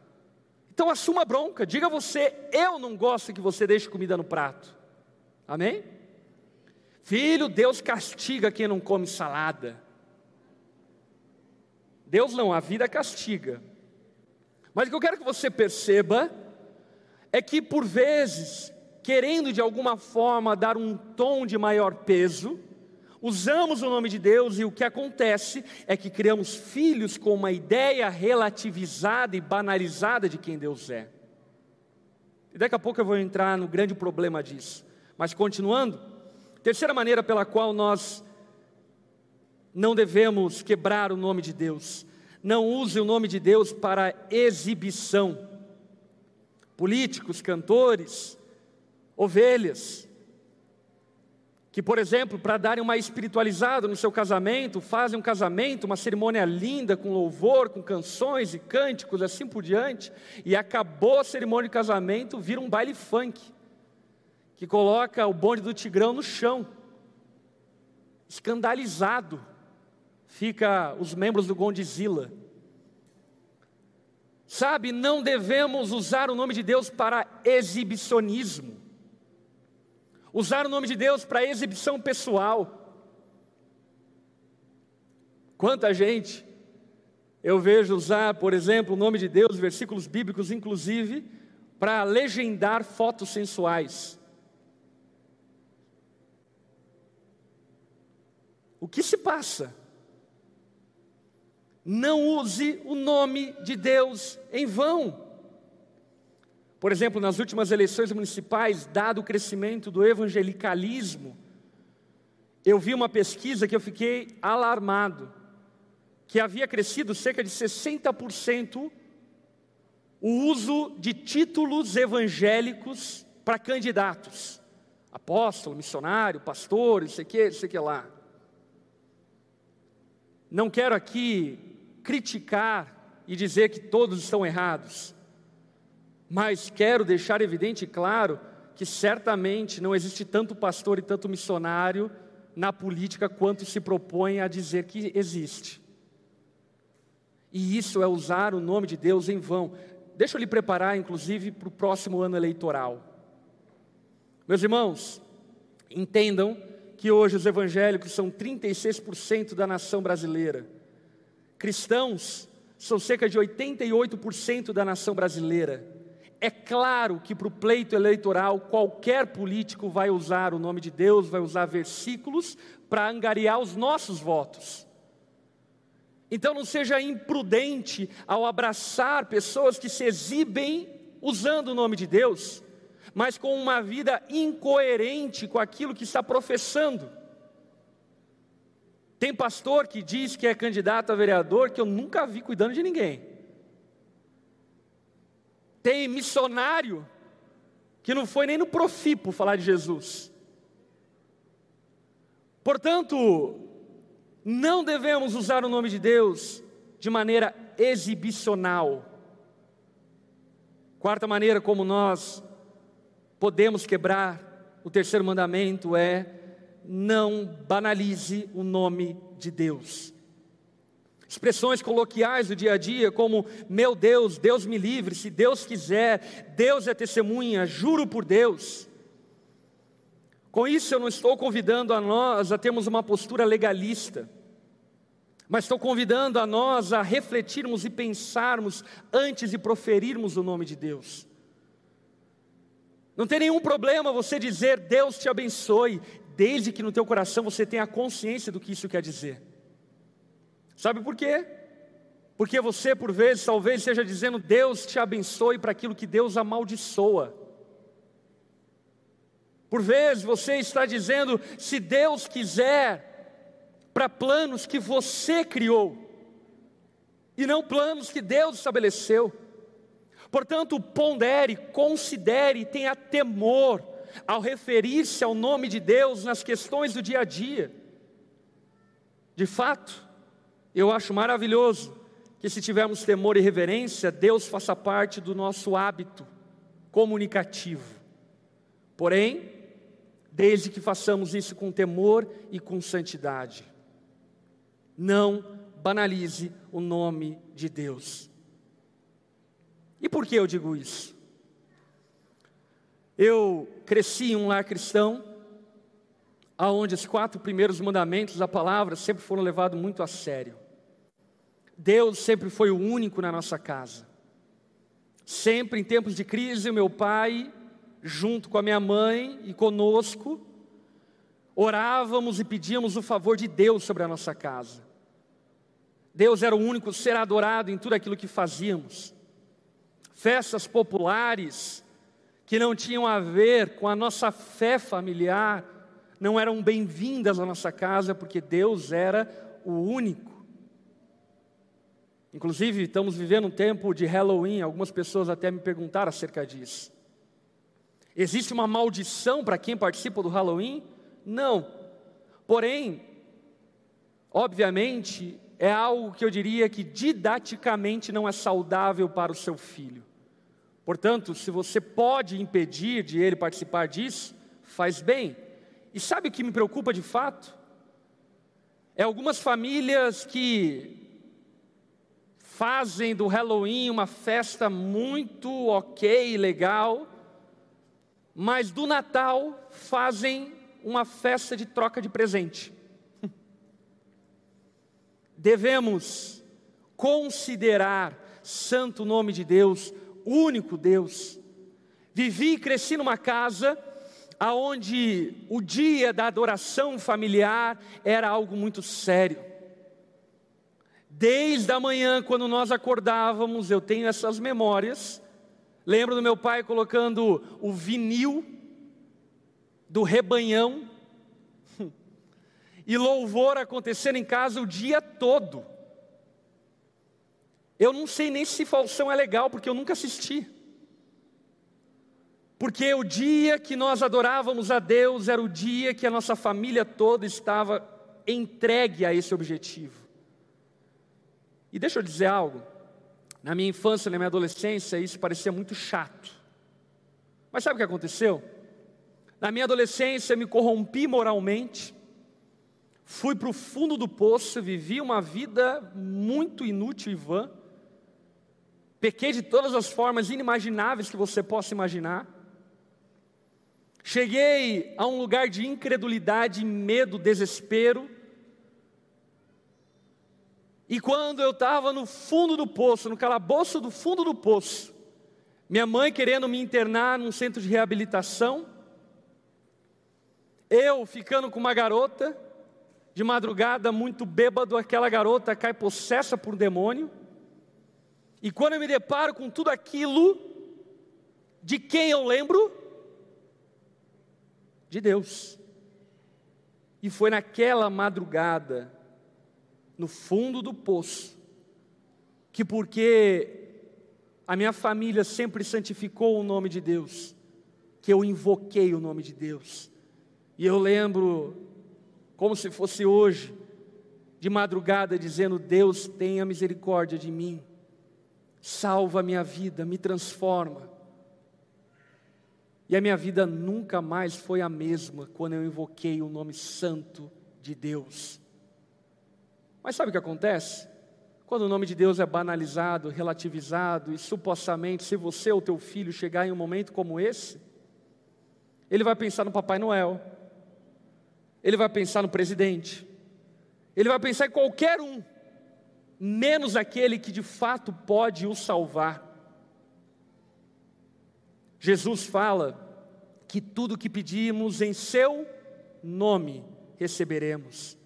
Então assuma a bronca, diga você, eu não gosto que você deixe comida no prato. Amém? Filho, Deus castiga quem não come salada. Deus não, a vida castiga. Mas o que eu quero que você perceba é que por vezes, querendo de alguma forma dar um tom de maior peso, Usamos o nome de Deus e o que acontece é que criamos filhos com uma ideia relativizada e banalizada de quem Deus é. E daqui a pouco eu vou entrar no grande problema disso. Mas continuando, terceira maneira pela qual nós não devemos quebrar o nome de Deus. Não use o nome de Deus para exibição. Políticos, cantores, ovelhas, que, por exemplo, para darem uma espiritualizada no seu casamento, fazem um casamento, uma cerimônia linda, com louvor, com canções e cânticos, assim por diante, e acabou a cerimônia de casamento, vira um baile funk, que coloca o bonde do Tigrão no chão, escandalizado, fica os membros do Gondizila. Sabe, não devemos usar o nome de Deus para exibicionismo usar o nome de Deus para exibição pessoal. Quanta gente eu vejo usar, por exemplo, o nome de Deus, versículos bíblicos, inclusive, para legendar fotos sensuais. O que se passa? Não use o nome de Deus em vão. Por exemplo, nas últimas eleições municipais, dado o crescimento do evangelicalismo, eu vi uma pesquisa que eu fiquei alarmado, que havia crescido cerca de 60% o uso de títulos evangélicos para candidatos, apóstolo, missionário, pastor, isso aqui, isso aqui lá. Não quero aqui criticar e dizer que todos estão errados, mas quero deixar evidente e claro que certamente não existe tanto pastor e tanto missionário na política quanto se propõe a dizer que existe. E isso é usar o nome de Deus em vão. Deixa eu lhe preparar, inclusive, para o próximo ano eleitoral. Meus irmãos, entendam que hoje os evangélicos são 36% da nação brasileira. Cristãos são cerca de 88% da nação brasileira. É claro que para o pleito eleitoral, qualquer político vai usar o nome de Deus, vai usar versículos para angariar os nossos votos. Então não seja imprudente ao abraçar pessoas que se exibem usando o nome de Deus, mas com uma vida incoerente com aquilo que está professando. Tem pastor que diz que é candidato a vereador que eu nunca vi cuidando de ninguém. Tem missionário que não foi nem no Profipo falar de Jesus. Portanto, não devemos usar o nome de Deus de maneira exibicional. Quarta maneira como nós podemos quebrar o terceiro mandamento é não banalize o nome de Deus. Expressões coloquiais do dia a dia, como meu Deus, Deus me livre, se Deus quiser, Deus é testemunha, juro por Deus. Com isso, eu não estou convidando a nós a termos uma postura legalista, mas estou convidando a nós a refletirmos e pensarmos antes de proferirmos o nome de Deus. Não tem nenhum problema você dizer Deus te abençoe, desde que no teu coração você tenha consciência do que isso quer dizer. Sabe por quê? Porque você, por vezes, talvez esteja dizendo: Deus te abençoe para aquilo que Deus amaldiçoa. Por vezes você está dizendo: se Deus quiser, para planos que você criou, e não planos que Deus estabeleceu. Portanto, pondere, considere, tenha temor ao referir-se ao nome de Deus nas questões do dia a dia. De fato, eu acho maravilhoso que, se tivermos temor e reverência, Deus faça parte do nosso hábito comunicativo. Porém, desde que façamos isso com temor e com santidade. Não banalize o nome de Deus. E por que eu digo isso? Eu cresci em um lar cristão, aonde os quatro primeiros mandamentos da palavra sempre foram levados muito a sério. Deus sempre foi o único na nossa casa. Sempre em tempos de crise, o meu pai, junto com a minha mãe e conosco, orávamos e pedíamos o favor de Deus sobre a nossa casa. Deus era o único ser adorado em tudo aquilo que fazíamos. Festas populares que não tinham a ver com a nossa fé familiar, não eram bem-vindas à nossa casa, porque Deus era o único. Inclusive, estamos vivendo um tempo de Halloween, algumas pessoas até me perguntaram acerca disso. Existe uma maldição para quem participa do Halloween? Não. Porém, obviamente, é algo que eu diria que didaticamente não é saudável para o seu filho. Portanto, se você pode impedir de ele participar disso, faz bem. E sabe o que me preocupa de fato? É algumas famílias que fazem do Halloween uma festa muito ok, legal, mas do Natal fazem uma festa de troca de presente. Devemos considerar santo nome de Deus, único Deus. Vivi e cresci numa casa aonde o dia da adoração familiar era algo muito sério. Desde a manhã, quando nós acordávamos, eu tenho essas memórias. Lembro do meu pai colocando o vinil do rebanhão e louvor acontecendo em casa o dia todo. Eu não sei nem se falsão é legal, porque eu nunca assisti. Porque o dia que nós adorávamos a Deus era o dia que a nossa família toda estava entregue a esse objetivo. E deixa eu dizer algo. Na minha infância, na minha adolescência, isso parecia muito chato. Mas sabe o que aconteceu? Na minha adolescência, me corrompi moralmente, fui para o fundo do poço, vivi uma vida muito inútil e vã, pequei de todas as formas inimagináveis que você possa imaginar. Cheguei a um lugar de incredulidade, medo, desespero, e quando eu estava no fundo do poço, no calabouço do fundo do poço, minha mãe querendo me internar num centro de reabilitação, eu ficando com uma garota, de madrugada muito bêbado, aquela garota cai possessa por um demônio, e quando eu me deparo com tudo aquilo, de quem eu lembro? De Deus. E foi naquela madrugada no fundo do poço, que porque a minha família sempre santificou o nome de Deus, que eu invoquei o nome de Deus. E eu lembro, como se fosse hoje, de madrugada, dizendo: Deus, tenha misericórdia de mim, salva a minha vida, me transforma. E a minha vida nunca mais foi a mesma quando eu invoquei o nome santo de Deus. Mas sabe o que acontece? Quando o nome de Deus é banalizado, relativizado e supostamente, se você ou teu filho chegar em um momento como esse, ele vai pensar no Papai Noel, ele vai pensar no presidente, ele vai pensar em qualquer um, menos aquele que de fato pode o salvar. Jesus fala que tudo que pedimos em seu nome receberemos.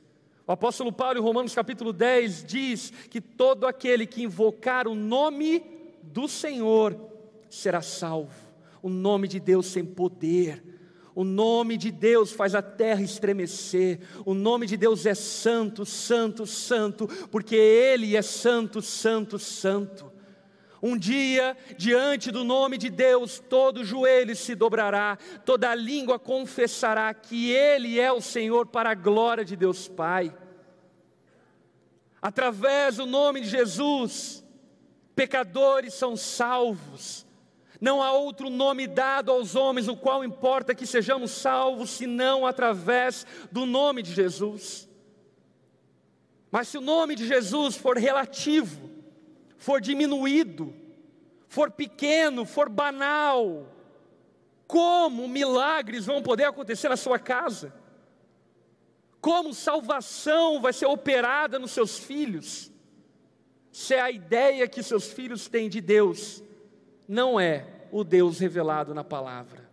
O apóstolo Paulo, em Romanos capítulo 10, diz que todo aquele que invocar o nome do Senhor será salvo. O nome de Deus tem poder. O nome de Deus faz a terra estremecer. O nome de Deus é santo, santo, santo, porque Ele é santo, santo, santo. Um dia, diante do nome de Deus, todo joelho se dobrará, toda língua confessará que Ele é o Senhor para a glória de Deus Pai. Através do nome de Jesus, pecadores são salvos. Não há outro nome dado aos homens, o qual importa que sejamos salvos, senão através do nome de Jesus. Mas se o nome de Jesus for relativo, for diminuído, for pequeno, for banal, como milagres vão poder acontecer na sua casa? Como salvação vai ser operada nos seus filhos? Se é a ideia que seus filhos têm de Deus não é o Deus revelado na palavra.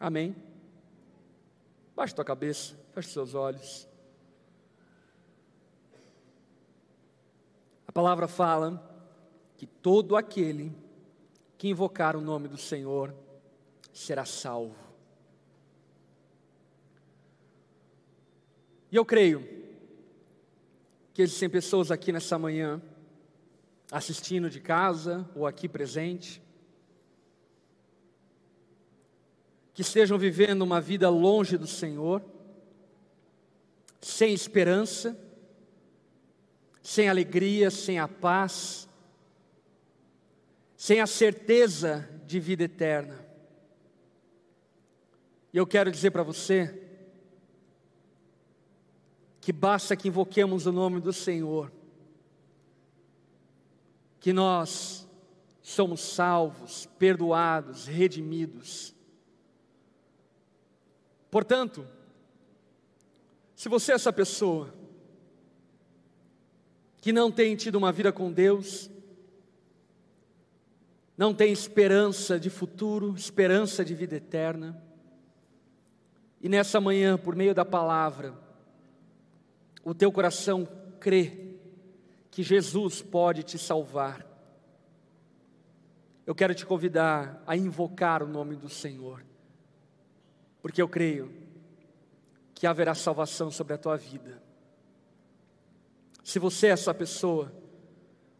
Amém? Baixe tua cabeça, feche seus olhos. Palavra fala que todo aquele que invocar o nome do Senhor será salvo. E eu creio que existem pessoas aqui nessa manhã, assistindo de casa ou aqui presente, que estejam vivendo uma vida longe do Senhor, sem esperança, sem alegria, sem a paz, sem a certeza de vida eterna. E eu quero dizer para você que basta que invoquemos o nome do Senhor, que nós somos salvos, perdoados, redimidos. Portanto, se você é essa pessoa que não tem tido uma vida com Deus, não tem esperança de futuro, esperança de vida eterna, e nessa manhã, por meio da palavra, o teu coração crê que Jesus pode te salvar. Eu quero te convidar a invocar o nome do Senhor, porque eu creio que haverá salvação sobre a tua vida. Se você é essa pessoa,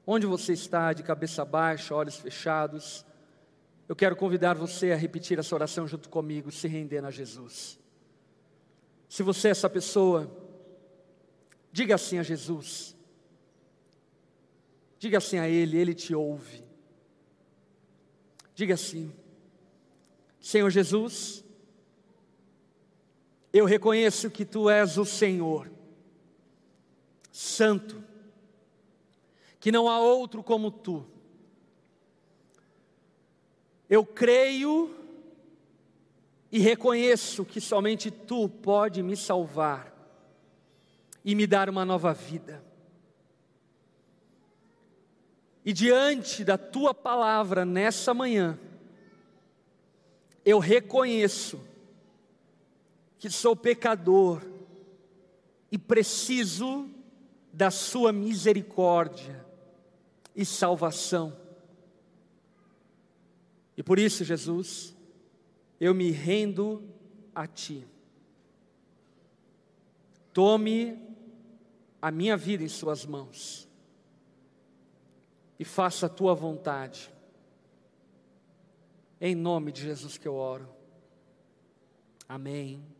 onde você está, de cabeça baixa, olhos fechados, eu quero convidar você a repetir essa oração junto comigo, se rendendo a Jesus. Se você é essa pessoa, diga assim a Jesus. Diga assim a Ele, Ele te ouve. Diga assim: Senhor Jesus, eu reconheço que Tu és o Senhor, Santo, que não há outro como Tu. Eu creio e reconheço que somente tu pode me salvar e me dar uma nova vida. E diante da tua palavra nessa manhã, eu reconheço que sou pecador e preciso da Sua misericórdia e salvação. E por isso, Jesus, eu me rendo a Ti. Tome a minha vida em Suas mãos e faça a Tua vontade. Em nome de Jesus que eu oro. Amém